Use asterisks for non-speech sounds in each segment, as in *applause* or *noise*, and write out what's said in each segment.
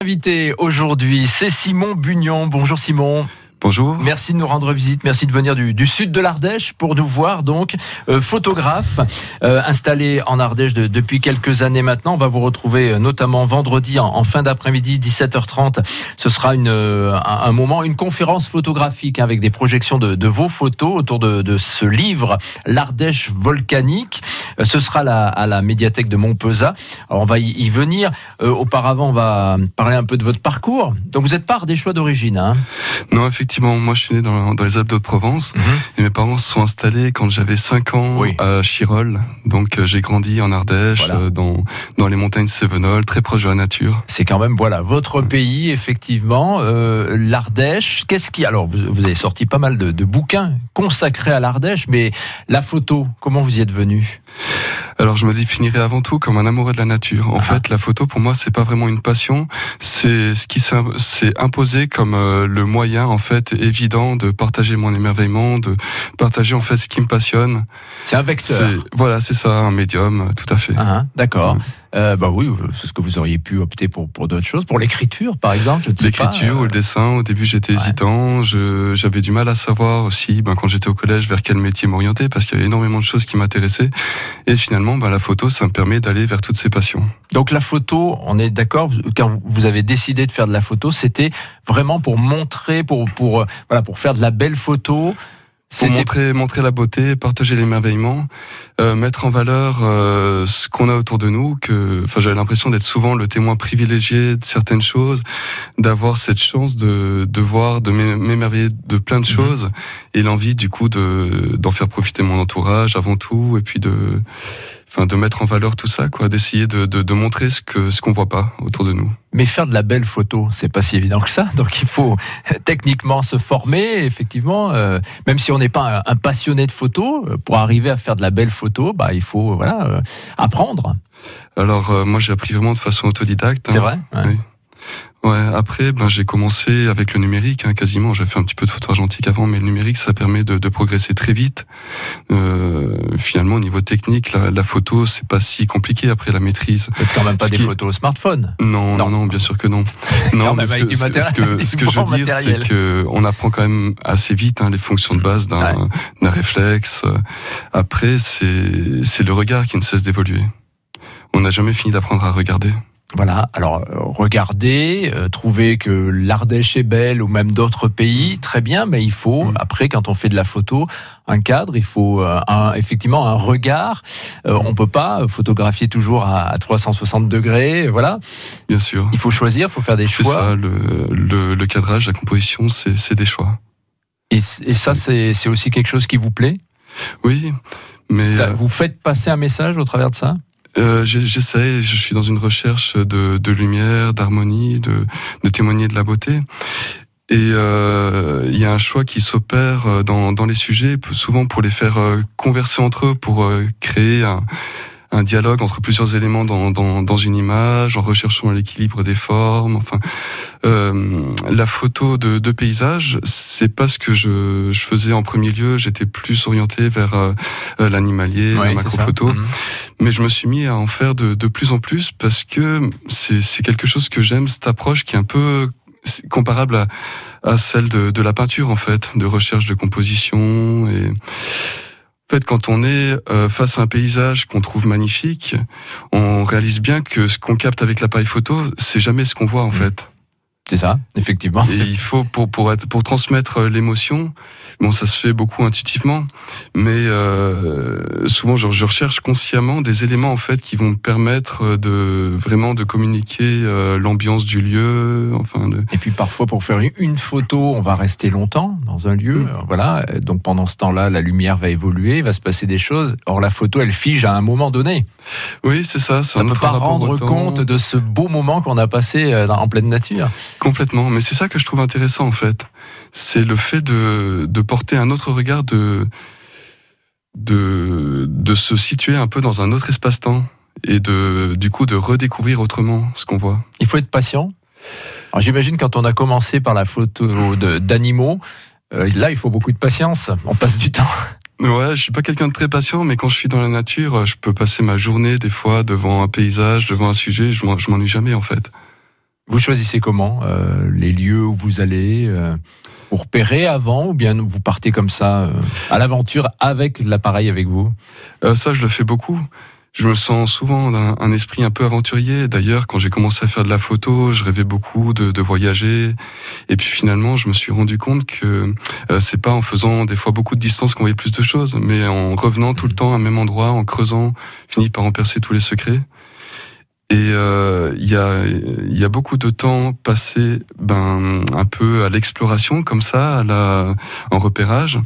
Invité aujourd'hui, c'est Simon Bugnon. Bonjour Simon. Bonjour. Merci de nous rendre visite. Merci de venir du, sud de l'Ardèche pour nous voir donc euh, photographe euh, installé en Ardèche depuis quelques années maintenant. On va vous retrouver euh, notamment vendredi en, fin d'après-midi 17h30. Ce sera une, un, moment, une conférence photographique avec des projections de, vos photos autour de, ce livre l'Ardèche volcanique. Ce sera à la médiathèque de Montpezat. Alors on va y, venir. auparavant, on va parler un peu de votre parcours. Donc vous n'êtes pas ardéchois d'origine. Hein? Non, effectivement effectivement, moi je suis né dans, les Alpes de Provence mhm. et mes parents se sont installés quand j'avais 5 ans à Chirol. Donc euh, j'ai grandi en Ardèche, euh, dans, dans les montagnes Cévenol, très proche de la nature. C'est quand même voilà votre pays effectivement, euh, l'Ardèche. Qu'est-ce qui alors vous, avez sorti pas mal de, de bouquins consacrés à l'Ardèche, mais la photo, comment vous y êtes venu? Alors je me définirais avant tout comme un amoureux de la nature. En ah. fait, la photo pour moi c'est pas vraiment une passion, c'est ce qui s'est imposé comme euh, le moyen en fait évident de partager mon émerveillement, de partager en fait ce qui me passionne. C'est un vecteur. Voilà, c'est ça, un médium, tout à fait. Ah, D'accord. Euh, bah oui, c'est ce que vous auriez pu opter pour, pour d'autres choses, pour l'écriture par exemple. L'écriture ou le euh, dessin. Au début, j'étais hésitant. J'avais du mal à savoir aussi, ben, quand j'étais au collège, vers quel métier m'orienter, parce qu'il y avait énormément de choses qui m'intéressaient. Et finalement, ben, la photo, ça me permet d'aller vers toutes ces passions. Donc la photo, on est d'accord, quand vous avez décidé de faire de la photo, c'était vraiment pour montrer, pour, pour, voilà, pour faire de la belle photo. Pour montrer, montrer la beauté, partager l'émerveillement, euh, mettre en valeur euh, ce qu'on a autour de nous. Que, enfin, j'avais l'impression d'être souvent le témoin privilégié de certaines choses, d'avoir cette chance de, de voir, de m'émerveiller de plein de mhm. choses, et l'envie du coup de d'en faire profiter mon entourage avant tout, et puis de enfin de mettre en valeur tout ça, quoi, d'essayer de, de, de, montrer ce que ce qu'on voit pas autour de nous. Mais faire de la belle photo, c'est pas si évident que ça. *laughs* Donc il faut euh, techniquement se former, effectivement. Euh, même si on n'est pas un, passionné de photo, euh, pour arriver à faire de la belle photo, bah il faut voilà apprendre. Alors moi j'ai appris vraiment de façon autodidacte. C'est hein. vrai. Oui. Ouais, après, ben, j'ai commencé avec le numérique, hein, quasiment. J'ai fait un petit peu de photo argentique avant, mais le numérique, ça permet de, de progresser très vite. Euh, finalement, au niveau technique, la, la photo, c'est pas si compliqué après la maîtrise. Faites quand même pas des photos au smartphone. Non, non, non, bien sûr que non. *laughs* non, mais ce que, ce, que, *laughs* ce que je veux dire, c'est que on apprend quand même assez vite hein, les fonctions de base d'un réflexe. Après, c'est c'est le regard qui ne cesse d'évoluer. On n'a jamais fini d'apprendre à regarder. Voilà, alors euh, regardez, euh, trouver que l'Ardèche est belle ou même d'autres pays, très bien, mais il faut, mm. après, quand on fait de la photo, un cadre, il faut euh, un, effectivement un regard. on peut pas photographier toujours à, 360 degrés, voilà. Bien sûr. Il faut choisir, il faut faire des choix. Ça, le, le, cadrage, la composition, c'est des choix. Et, et ça, c'est aussi quelque chose qui vous plaît? Oui, mais... Ça, vous faites passer un message au travers de ça? Euh, J'essaie, je suis dans une recherche de, de lumière, d'harmonie, de, de témoigner de la beauté. Et euh, il y a un choix qui s'opère euh, dans, dans les sujets, souvent pour les faire euh, converser entre eux, pour créer un, un dialogue entre plusieurs éléments dans, dans, dans une image, en recherchant l'équilibre des formes. Enfin, euh, la photo de, de paysage, c'est pas ce que je, je, faisais en premier lieu. J'étais plus orienté vers euh, euh l'animalier, la macro-photo. Mhm. Mais je me suis mis à en faire de, de plus en plus parce que c'est quelque chose que j'aime, cette approche qui est un peu comparable à, à celle de, de la peinture en fait, de recherche de composition et en fait, quand on est euh, face à un paysage qu'on trouve magnifique, on réalise bien que ce qu'on capte avec l'appareil photo, c'est jamais ce qu'on voit en mmh. fait. C'est ça, effectivement. Et il faut pour pour être pour transmettre euh, l'émotion. Bon, ça se fait beaucoup intuitivement, mais euh, souvent je, je, recherche consciemment des éléments en fait qui vont me permettre euh, de vraiment de communiquer euh, l'ambiance du lieu. Enfin. De... Et puis parfois pour faire une photo, on va rester longtemps dans un lieu. Mm. Voilà. Donc pendant ce temps-là, la lumière va évoluer, il va se passer des choses. Or la photo, elle fige à un moment donné. Oui, c'est ça. Ça ne peut pas rendre compte de ce beau moment qu'on a passé en pleine nature. Complètement, mais c'est ça que je trouve intéressant en fait. C'est le fait de, de porter un autre regard, de, de, de se situer un peu dans un autre espace-temps et de, du coup de redécouvrir autrement ce qu'on voit. Il faut être patient. Alors j'imagine quand on a commencé par la photo d'animaux, euh, là il faut beaucoup de patience, on passe du temps. Ouais, je suis pas quelqu'un de très patient, mais quand je suis dans la nature, je peux passer ma journée des fois devant un paysage, devant un sujet, je m'ennuie jamais en fait. Vous choisissez comment euh, les lieux où vous allez euh, Vous repérez avant ou bien vous partez comme ça euh, à l'aventure avec l'appareil avec vous? Euh, ça, je le fais beaucoup. Je me sens souvent d'un un esprit un peu aventurier. D'ailleurs, quand j'ai commencé à faire de la photo, je rêvais beaucoup de, de voyager. Et puis finalement, je me suis rendu compte que euh, c'est pas en faisant des fois beaucoup de distance qu'on voyait plus de choses, mais en revenant tout le temps à un même endroit, en creusant, finit par en percer tous les secrets. Et euh, il y, a, y a beaucoup de temps passé ben, un peu à l'exploration, comme ça, à la, en repérage.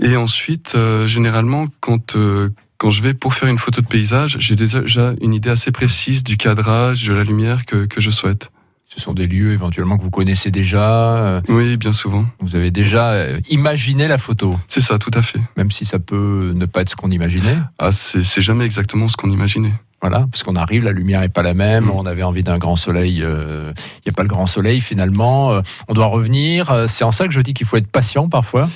Et ensuite, euh, généralement, quand, euh, quand je vais pour faire une photo de paysage, j'ai déjà une idée assez précise du cadrage, de la lumière que, que je souhaite. Ce sont des lieux éventuellement que vous connaissez déjà. euh, Oui, bien souvent. Vous avez déjà euh, imaginé la photo, C'est ça, tout à fait. même si ça peut ne pas être ce qu'on imaginait. Ah, c'est jamais exactement ce qu'on imaginait. Voilà, parce qu'on arrive, la lumière est pas la même. Mm. On avait envie d'un grand soleil. euh, Il n'y a pas le grand soleil finalement. euh, on doit revenir. euh, C'est en ça que je dis qu'il faut être patient parfois.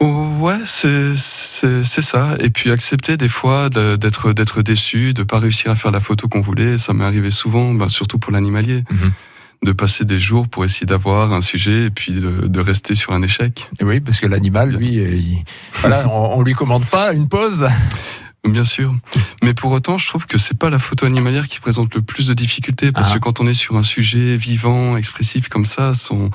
Ouais, c'est ça. Et puis accepter des fois d'être d'être déçu, de pas réussir à faire la photo qu'on voulait. Ça m'est arrivé souvent, ben, surtout pour l'animalier, Mhm. de passer des jours pour essayer d'avoir un sujet et puis de, de rester sur un échec. Et oui, parce que l'animal, lui, il- voilà, on, on lui commande pas une pause. Bien sûr. Mais pour autant, je trouve que c'est pas la photo animalière qui présente le plus de difficultés parce Ah. que quand on est sur un sujet vivant, expressif comme ça, on,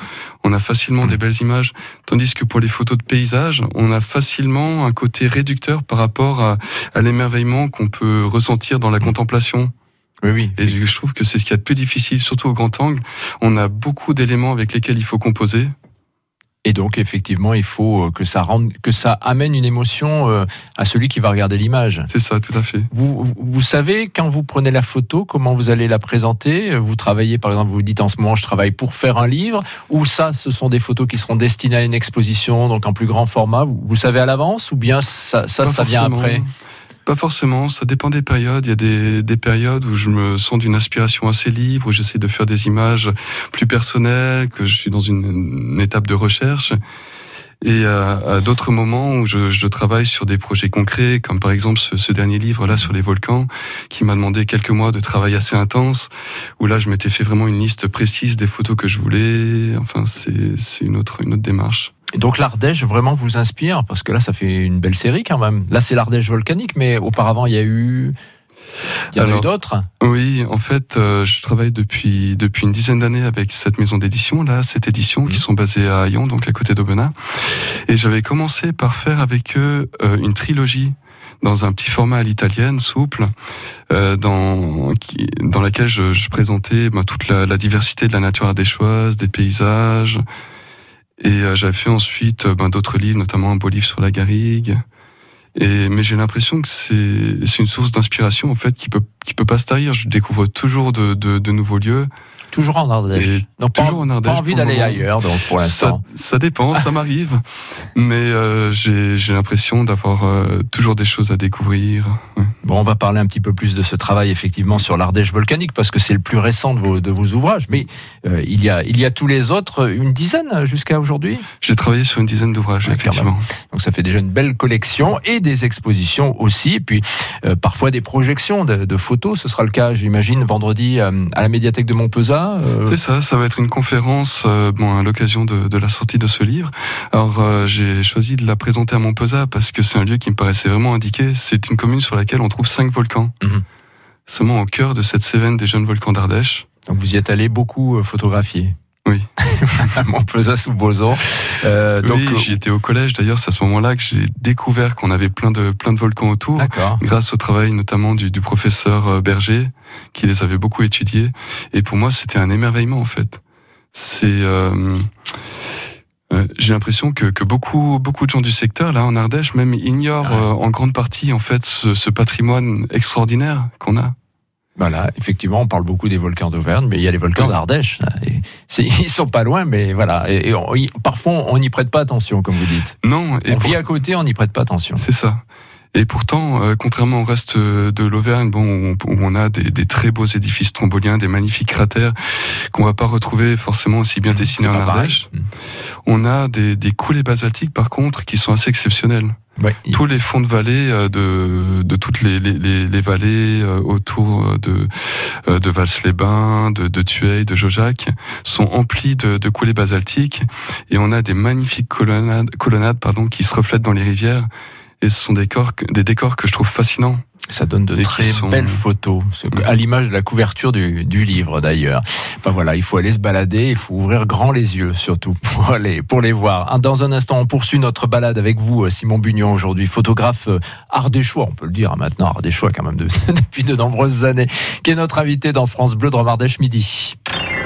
on a facilement Mm. des belles images. Tandis que pour les photos de paysage, on a facilement un côté réducteur par rapport à, à l'émerveillement qu'on peut ressentir dans la Mm. contemplation. Oui, oui. Et je trouve que c'est ce qu'il y a de plus difficile, surtout au grand angle. On a beaucoup d'éléments avec lesquels il faut composer. Et donc, effectivement, il faut euh, que ça rende, que ça amène une émotion euh, à celui qui va regarder l'image. C'est ça, tout à fait. Vous, vous- savez, quand vous prenez la photo, comment vous allez la présenter? Vous travaillez, par exemple, vous dites en ce moment, je travaille pour faire un livre, ou ça, ce sont des photos qui seront destinées à une exposition, donc en plus grand format. Vous, vous savez à l'avance, ou bien ça, ça, vient après? Pas forcément, ça dépend des périodes. Il y a des, des périodes où je me sens d'une inspiration assez libre, où j'essaie de faire des images plus personnelles, que je suis dans une, étape de recherche. Et à, à d'autres moments où je, je travaille sur des projets concrets, comme par exemple ce, ce dernier livre là sur les volcans, qui m'a demandé quelques mois de travail assez intense, où là je m'étais fait vraiment une liste précise des photos que je voulais. Enfin, c'est une autre, une autre démarche. Donc l'Ardèche vraiment vous inspire, parce que là, ça fait une belle série quand même. Là, c'est l'Ardèche volcanique, mais auparavant, il y a eu... Il y en a eu Alors, d'autres Oui, en fait, euh, je travaille depuis depuis une dizaine d'années avec cette maison d'édition là, cette édition Mhm. qui sont basées à Lyon, donc à côté d'Aubenas. Et j'avais commencé par faire avec eux euh, une trilogie dans un petit format à l'italienne, souple, euh, dans qui, dans laquelle je, je présentais ben, toute la, la diversité de la nature ardéchoise, des paysages. Et euh, j'avais fait ensuite euh, ben, d'autres livres, notamment un beau livre sur la garrigue. Et, mais j'ai l'impression que c'est une source d'inspiration en fait qui peut qui peut pas se tarir. Je découvre toujours de, de, de nouveaux lieux. Toujours en Ardèche. Donc pas, toujours en Ardèche pas envie d'aller ailleurs, donc pour l'instant. ça dépend, ça m'arrive. *laughs* Mais euh, j'ai l'impression d'avoir euh, toujours des choses à découvrir. Ouais. Bon, on va parler un petit peu plus de ce travail effectivement sur l'Ardèche volcanique parce que c'est le plus récent de vos, de vos ouvrages. Mais euh, il, y a, il y a tous les autres, une dizaine jusqu'à aujourd'hui? J'ai travaillé sur une dizaine d'ouvrages, Ouais, effectivement. Donc ça fait déjà une belle collection et des expositions aussi. Et puis euh, parfois des projections de, de photos. Ce sera le cas, j'imagine, vendredi à la médiathèque de Montpezat. Euh, C'est ça, ça va être une conférence euh, bon, à l'occasion de, de la sortie de ce livre. Alors euh, j'ai choisi de la présenter à Montpezat parce que c'est un lieu qui me paraissait vraiment indiqué. C'est une commune sur laquelle on trouve cinq volcans. Mhm. Seulement au cœur de cette Cévenne des jeunes volcans d'Ardèche. donc vous y êtes allé beaucoup photographier. Oui. *laughs* à Montpezat sous Boson. Euh, donc, oui, j'y étais au collège. D'ailleurs, c'est à ce moment-là que j'ai découvert qu'on avait plein de plein de volcans autour. Grâce au travail notamment du, du professeur euh, Berger, qui les avait beaucoup étudiés. Et pour moi, c'était un émerveillement en fait. C'est, euh, euh, j'ai l'impression que, que beaucoup beaucoup de gens du secteur là en Ardèche même ignorent Ouais. euh, en grande partie en fait ce, ce patrimoine extraordinaire qu'on a. Voilà, effectivement, on parle beaucoup des volcans d'Auvergne, mais il y a les volcans d'Ardèche. *laughs* Ils sont pas loin, mais voilà. Et, et on- y- parfois, on n'y prête pas attention, comme vous dites. Non, et on pour- vit à côté, on n'y prête pas attention. c'est ça. Et pourtant, euh, contrairement au reste de l'Auvergne, bon, où, on a des, des, très beaux édifices tromboliens, des magnifiques cratères qu'on va pas retrouver forcément aussi bien mmh, dessinés en Ardèche, on a des, des coulées basaltiques par contre qui sont assez exceptionnelles. Tous les fonds de vallée euh, de, de toutes les, les, les vallées euh, autour de, de Vals-les-Bains, de, de de Jojac sont emplis de, de coulées basaltiques. Et on a des magnifiques colonnades, colonnades pardon, qui se reflètent dans les rivières et ce sont des décors, des décors que je trouve fascinants. Ça donne de très belles photos, à l'image de la couverture du, du livre d'ailleurs. Ben voilà, il faut aller se balader, il faut ouvrir grand les yeux surtout *laughs* pour aller pour les voir. Dans un instant, on poursuit notre balade avec vous, Simon Bugnon, aujourd'hui photographe euh, ardéchois, on peut le dire hein, maintenant, ardéchois quand même de, *laughs* depuis de nombreuses années, qui est notre invité dans France Bleu de Romardèche midi.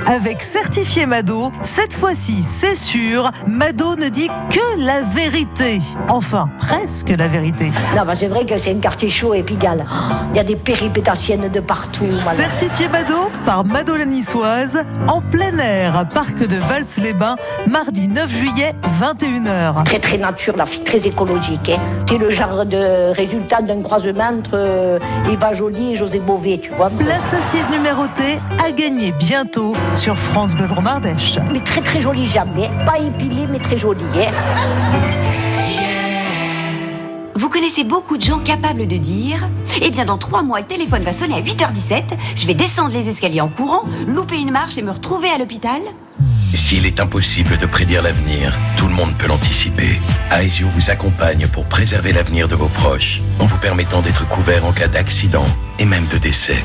Avec certifié Mado, cette fois-ci, c'est sûr, Mado ne dit que la vérité. Enfin, presque la vérité. Non, bah c'est vrai que c'est un quartier chaud et pigal. Il y a des péripétassiennes de partout. Certifié Mado par Mado la Niçoise, en plein air, parc de Vals-les-Bains, mardi 9 juillet, 21h. Très très nature, la fille très écologique. Hein. C'est le genre de résultat d'un croisement entre euh, Eva Jolie et José Bové, tu vois. Place assise numérotée à gagner bientôt sur France Bleu Dromardèche. Mais très très joli jamais. Pas épilé, mais très joli. Hein. Vous connaissez beaucoup de gens capables de dire Eh bien, dans trois mois, le téléphone va sonner à 8h17, je vais descendre les escaliers en courant, louper une marche et me retrouver à l'hôpital S'il est impossible de prédire l'avenir, tout le monde peut l'anticiper. Aesio vous accompagne pour préserver l'avenir de vos proches, en vous permettant d'être couvert en cas d'accident et même de décès.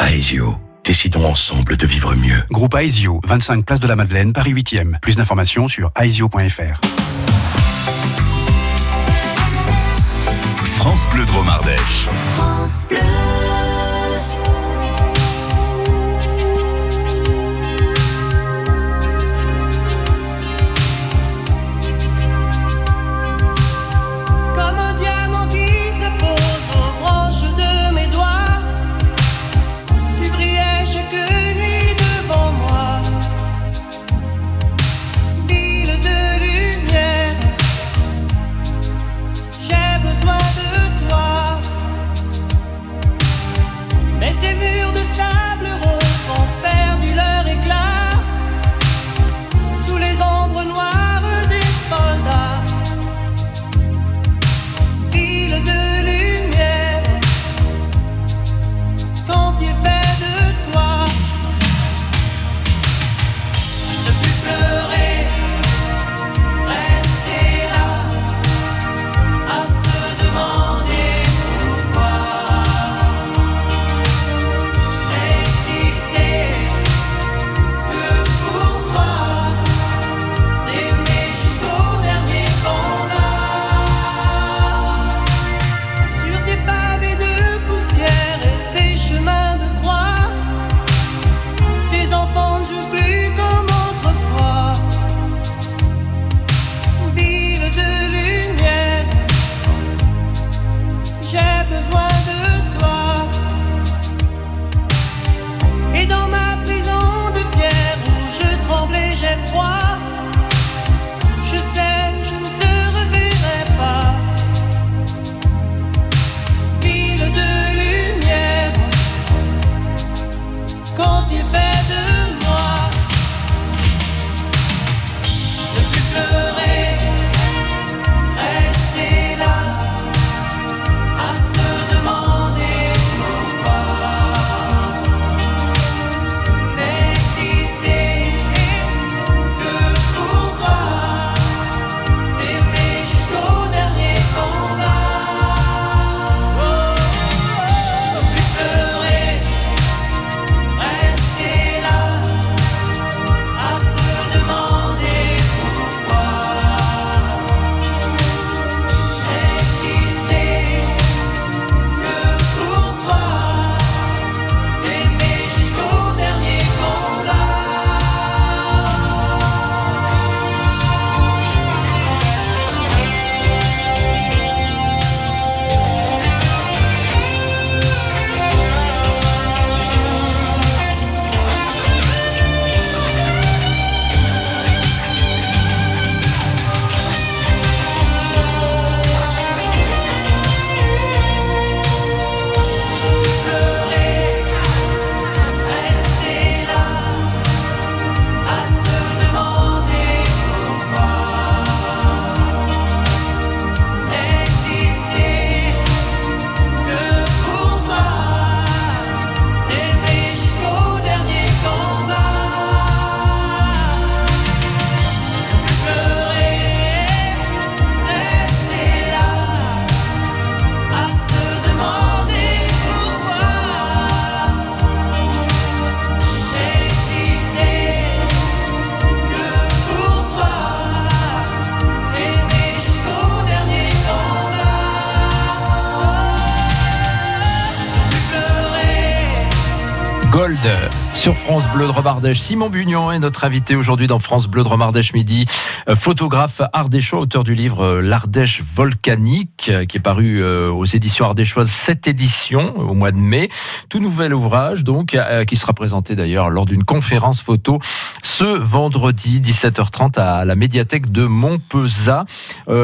Aesio Décidons ensemble de vivre mieux. Groupe Aesio, 25 Place de la Madeleine, Paris 8e. Plus d'informations sur aesio.fr. France Bleu Dromardèche. France Bleu. Sur France Bleu de Romardèche. Simon Bugnon est notre invité aujourd'hui dans France Bleu de Romardèche midi. Euh, photographe ardéchois, auteur du livre euh, L'Ardèche volcanique, euh, qui est paru aux éditions ardéchoises, cette édition au mois de mai. Tout nouvel ouvrage, donc, qui sera présenté d'ailleurs lors d'une conférence photo ce vendredi 17h30 à la médiathèque de Montpezat.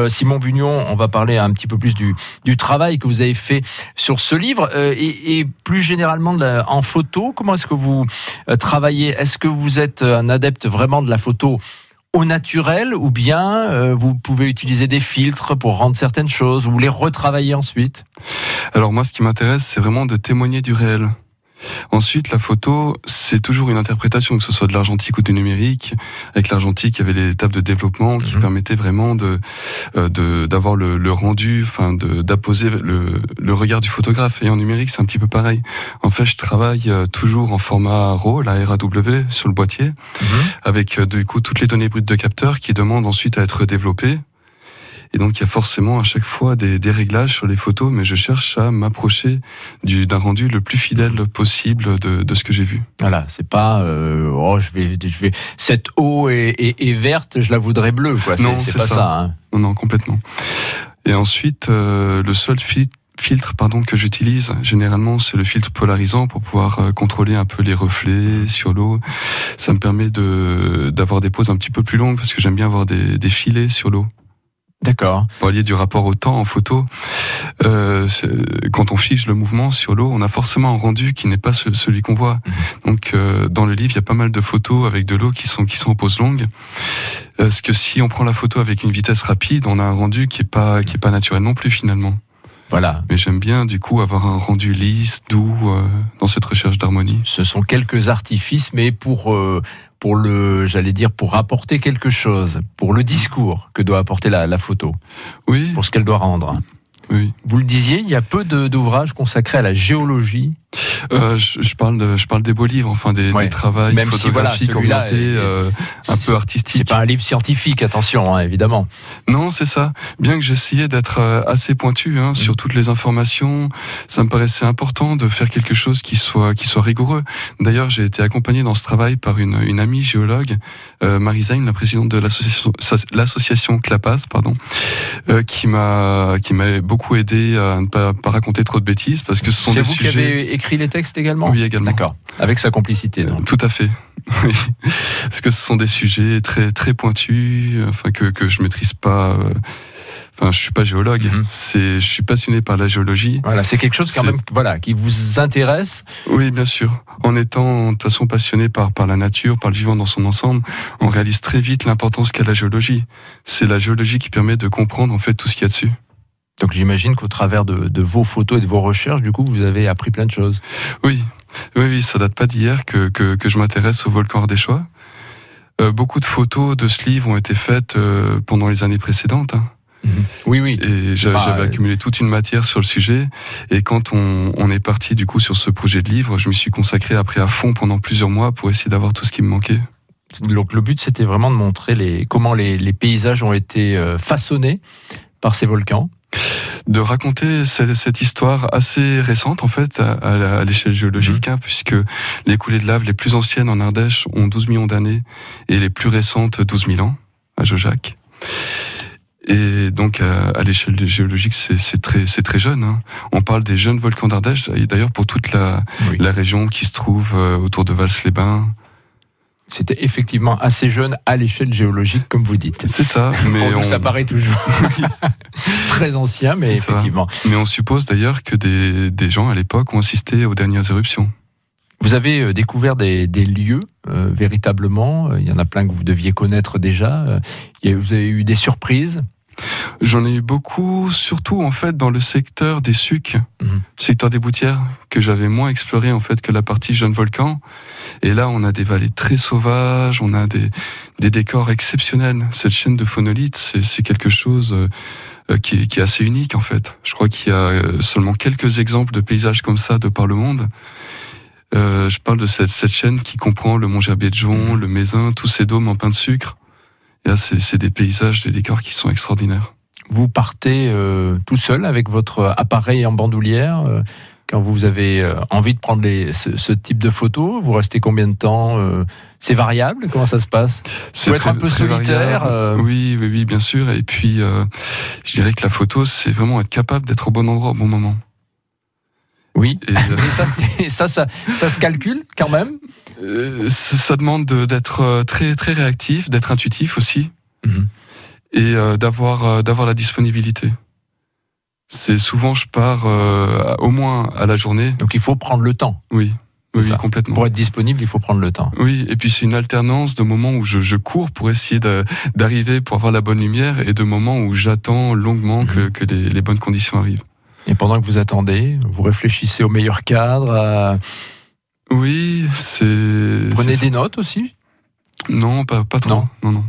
Simon Bugnon, on va parler un petit peu plus du, du travail que vous avez fait sur ce livre et, et plus généralement en photo. Comment est-ce que vous euh, travaillez Est-ce que vous êtes un adepte vraiment de la photo au naturel ou bien euh, vous pouvez utiliser des filtres pour rendre certaines choses ou les retravailler ensuite? Alors moi ce qui m'intéresse c'est vraiment de témoigner du réel. Ensuite, la photo, c'est toujours une interprétation, que ce soit de l'argentique ou du numérique. Avec l'argentique, il y avait les étapes de développement qui mhm. permettaient vraiment de euh, d'avoir le, le, rendu, enfin d'apposer le, le, regard du photographe. Et en numérique, c'est un petit peu pareil. En fait, je travaille euh, toujours en format RAW, la RAW, sur le boîtier, mhm. avec euh, du coup toutes les données brutes de capteur qui demandent ensuite à être développées et donc il y a forcément à chaque fois des, des réglages sur les photos, mais je cherche à m'approcher d'un rendu le plus fidèle possible de, de ce que j'ai vu. Voilà, c'est pas euh, oh je vais je vais cette eau est, est, verte, je la voudrais bleue quoi. Non, c'est pas ça. ça hein. Non non complètement. Et ensuite euh, le seul filtre filtre pardon que j'utilise généralement c'est le filtre polarisant pour pouvoir euh, contrôler un peu les reflets sur l'eau ça me permet de d'avoir des poses un petit peu plus longues parce que j'aime bien avoir des, des filets sur l'eau D'accord. Pour du rapport au temps en photo, euh, quand on fiche le mouvement sur l'eau, on a forcément un rendu qui n'est pas celui qu'on voit. Mhm. Donc, euh, dans le livre, il y a pas mal de photos avec de l'eau qui sont qui sont en pose longue. Parce que si on prend la photo avec une vitesse rapide, on a un rendu qui est pas qui est pas naturel non plus finalement? Voilà. Mais j'aime bien du coup avoir un rendu lisse, doux euh, dans cette recherche d'harmonie. Ce sont quelques artifices, mais pour euh, pour le, j'allais dire, pour apporter quelque chose, pour le discours que doit apporter la, la photo. Oui. Pour ce qu'elle doit rendre. Oui. Vous le disiez, il y a peu d'ouvrages consacrés à la géologie euh, je, je, parle de, je parle des beaux livres, enfin des, des travaux photographiques orientés, euh, un peu artistiques. C'est pas un livre scientifique, attention, hein, évidemment. Non, c'est ça. Bien que j'essayais d'être euh, assez pointu hein, sur mm. toutes les informations, ça me paraissait important de faire quelque chose qui soit qui soit rigoureux. D'ailleurs, j'ai été accompagné dans ce travail par une, une amie géologue, euh, Marie la présidente de l'association Clapas, pardon, qui m'a qui m'a beaucoup aidé à ne pas, pas, raconter trop de bêtises parce que ce sont des vous sujets. Écrit les textes également Oui, également. D'accord. Avec sa complicité, donc. Tout à fait. *laughs* Parce que ce sont des sujets très, très pointus, enfin, que, que je maîtrise pas. Euh, enfin, je suis pas géologue. Mhm. C'est, je suis passionné par la géologie. Voilà, c'est quelque chose quand même, voilà, qui vous intéresse. Oui, bien sûr. En étant de toute façon passionné par par la nature, par le vivant dans son ensemble, on réalise très vite l'importance qu'a la géologie. C'est la géologie qui permet de comprendre en fait tout ce qu'il y a dessus. Donc j'imagine qu'au travers de, vos photos et de vos recherches, du coup, vous avez appris plein de choses. Oui, oui, oui ça date pas d'hier que, que, je m'intéresse au volcan ardéchois. Euh, beaucoup de photos de ce livre ont été faites euh, pendant les années précédentes. Hein. Mhm. Oui, oui. Et j'avais accumulé toute une matière sur le sujet. Et quand on, on, est parti du coup sur ce projet de livre, je me suis consacré après à fond pendant plusieurs mois pour essayer d'avoir tout ce qui me manquait. Donc le but, c'était vraiment de montrer les, comment les, les paysages ont été euh, façonnés par ces volcans de raconter cette, histoire assez récente en fait à, l'échelle géologique, mhm. hein, puisque les coulées de lave les plus anciennes en Ardèche ont 12 millions d'années et les plus récentes 12 000 ans à Jojac. Et donc à, l'échelle géologique, c'est très, jeune. Hein. On parle des jeunes volcans d'Ardèche, et d'ailleurs pour toute la, la région qui se trouve euh, autour de Vals-les-Bains, c'était effectivement assez jeune à l'échelle géologique, comme vous dites. C'est ça. Mais Pour nous, ça paraît toujours *laughs* très ancien, mais effectivement. Mais on suppose d'ailleurs que des, des gens à l'époque ont assisté aux dernières éruptions. Vous avez euh, découvert des, des lieux euh, véritablement. Il y en a plein que vous deviez connaître déjà. Euh, vous avez eu des surprises. J'en ai eu beaucoup, surtout en fait dans le secteur des sucs, mhm. secteur des Boutières, que j'avais moins exploré en fait que la partie jeune volcan. Et là, on a des vallées très sauvages, on a des, des décors exceptionnels. Cette chaîne de phonolithes, c'est quelque chose euh, qui, est, qui, est, assez unique en fait. Je crois qu'il y a euh, seulement quelques exemples de paysages comme ça de par le monde. Euh, je parle de cette, cette, chaîne qui comprend le Mont Gerbier de Jon, mhm. le Mézin, tous ces dômes en pain de sucre. Et là, c'est des paysages, des décors qui sont extraordinaires. Vous partez euh, tout seul avec votre appareil en bandoulière euh, quand vous avez euh, envie de prendre les, ce, ce type de photos Vous restez combien de temps C'est variable? Comment ça se passe? C'est être un peu solitaire. Oui, oui, oui, bien sûr. Et puis, je dirais que la photo, c'est vraiment être capable d'être au bon endroit au bon moment. Oui. Et, *laughs* Mais ça, ça, ça, ça se calcule quand même? Ça, ça demande de- d'être euh, très, très réactif, d'être intuitif aussi, Mhm. et euh, d'avoir, euh, d'avoir la disponibilité. C'est souvent, je pars euh, au moins à la journée. Donc il faut prendre le temps. Oui, oui, ça. complètement. Pour être disponible, il faut prendre le temps. Oui, et puis c'est une alternance de moments où je, je cours pour essayer d'arriver pour avoir la bonne lumière et de moments où j'attends longuement que, Mhm. que les, les bonnes conditions arrivent. Et pendant que vous attendez, vous réfléchissez au meilleur cadre. à- Oui, c'est. Prenez des notes aussi? Non, pas, pas trop. Non. Non, non.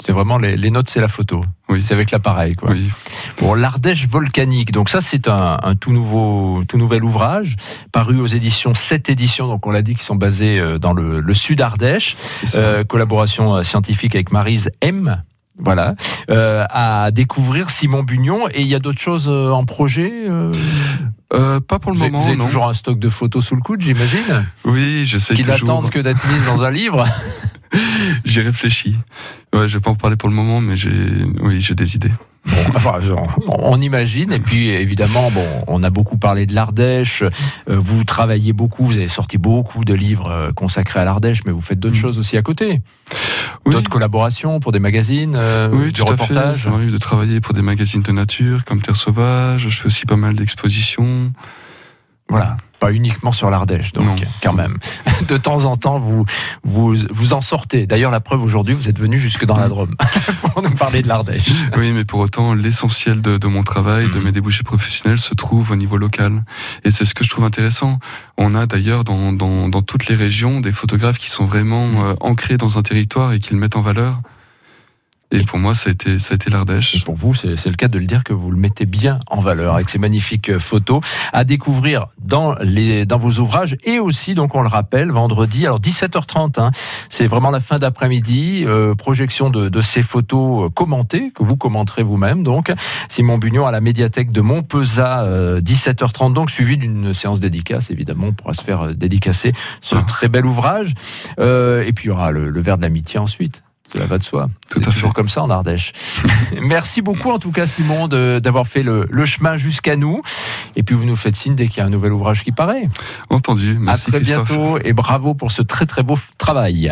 C'est vraiment les, les notes, c'est la photo. Oui. C'est avec l'appareil, quoi. Oui. Pour l'Ardèche volcanique. Donc ça, c'est un, un tout nouveau, tout nouvel ouvrage paru aux éditions 7 éditions. Donc on l'a dit, qui sont basées euh, dans le, le sud Ardèche. C'est ça. Euh, collaboration euh, scientifique avec Marise M. Voilà, euh, à découvrir Simon Bugnon. Et il y a d'autres choses en projet. euh? Euh, pas pour le vous avez, moment, vous avez non. toujours un stock de photos sous le coude, j'imagine, Oui, j'essaie qui toujours. n'attendent que d'être mises dans un livre. *laughs* *laughs* J'y réfléchis. Ouais, je vais pas en parler pour le moment, mais j'ai, oui, j'ai des idées. Bon, enfin, on, imagine. Et puis, évidemment, bon, on a beaucoup parlé de l'Ardèche. Euh, vous travaillez beaucoup. Vous avez sorti beaucoup de livres euh, consacrés à l'Ardèche, mais vous faites d'autres Mm. choses aussi à côté. Oui, D'autres collaborations pour des magazines, euh, oui, du reportage. Ça m'arrive de travailler pour des magazines de nature, comme Terre Sauvage. Je fais aussi pas mal d'expositions. Voilà. Pas uniquement sur l'Ardèche, donc Non. quand même. *laughs* De temps en temps, vous vous, vous en sortez. D'ailleurs, la preuve aujourd'hui, vous êtes venu jusque dans la Drôme *laughs* pour nous parler de l'Ardèche. Oui, mais pour autant, l'essentiel de, de mon travail, de Mhm. mes débouchés professionnels, se trouve au niveau local. Et c'est ce que je trouve intéressant. On a d'ailleurs dans, dans, dans toutes les régions des photographes qui sont vraiment Mhm. euh, ancrés dans un territoire et qui le mettent en valeur. Et pour moi, ça a été, ça a été Et l'Ardèche. pour vous, c'est le cas de le dire que vous le mettez bien en valeur avec ces magnifiques euh, photos à découvrir dans, les, dans vos ouvrages et aussi, donc on le rappelle, vendredi, alors 17h30, hein, c'est vraiment la fin d'après-midi, euh, projection de, de ces photos euh, commentées, que vous commenterez vous-même. Donc, Simon Bugnon à la médiathèque de Montpezat, euh, 17h30, donc suivi d'une séance dédicace, évidemment, on pourra se faire dédicacer ce Ah. très bel ouvrage. Euh, et puis il y aura le, le verre de l'amitié ensuite. Cela va de soi. Tout à toujours fait. comme ça en Ardèche. *laughs* Merci beaucoup en tout cas Simon d'avoir fait le, le chemin jusqu'à nous. Et puis vous nous faites signe dès qu'il y a un nouvel ouvrage qui paraît. Entendu. Merci à très Christophe. bientôt et bravo pour ce très très beau travail.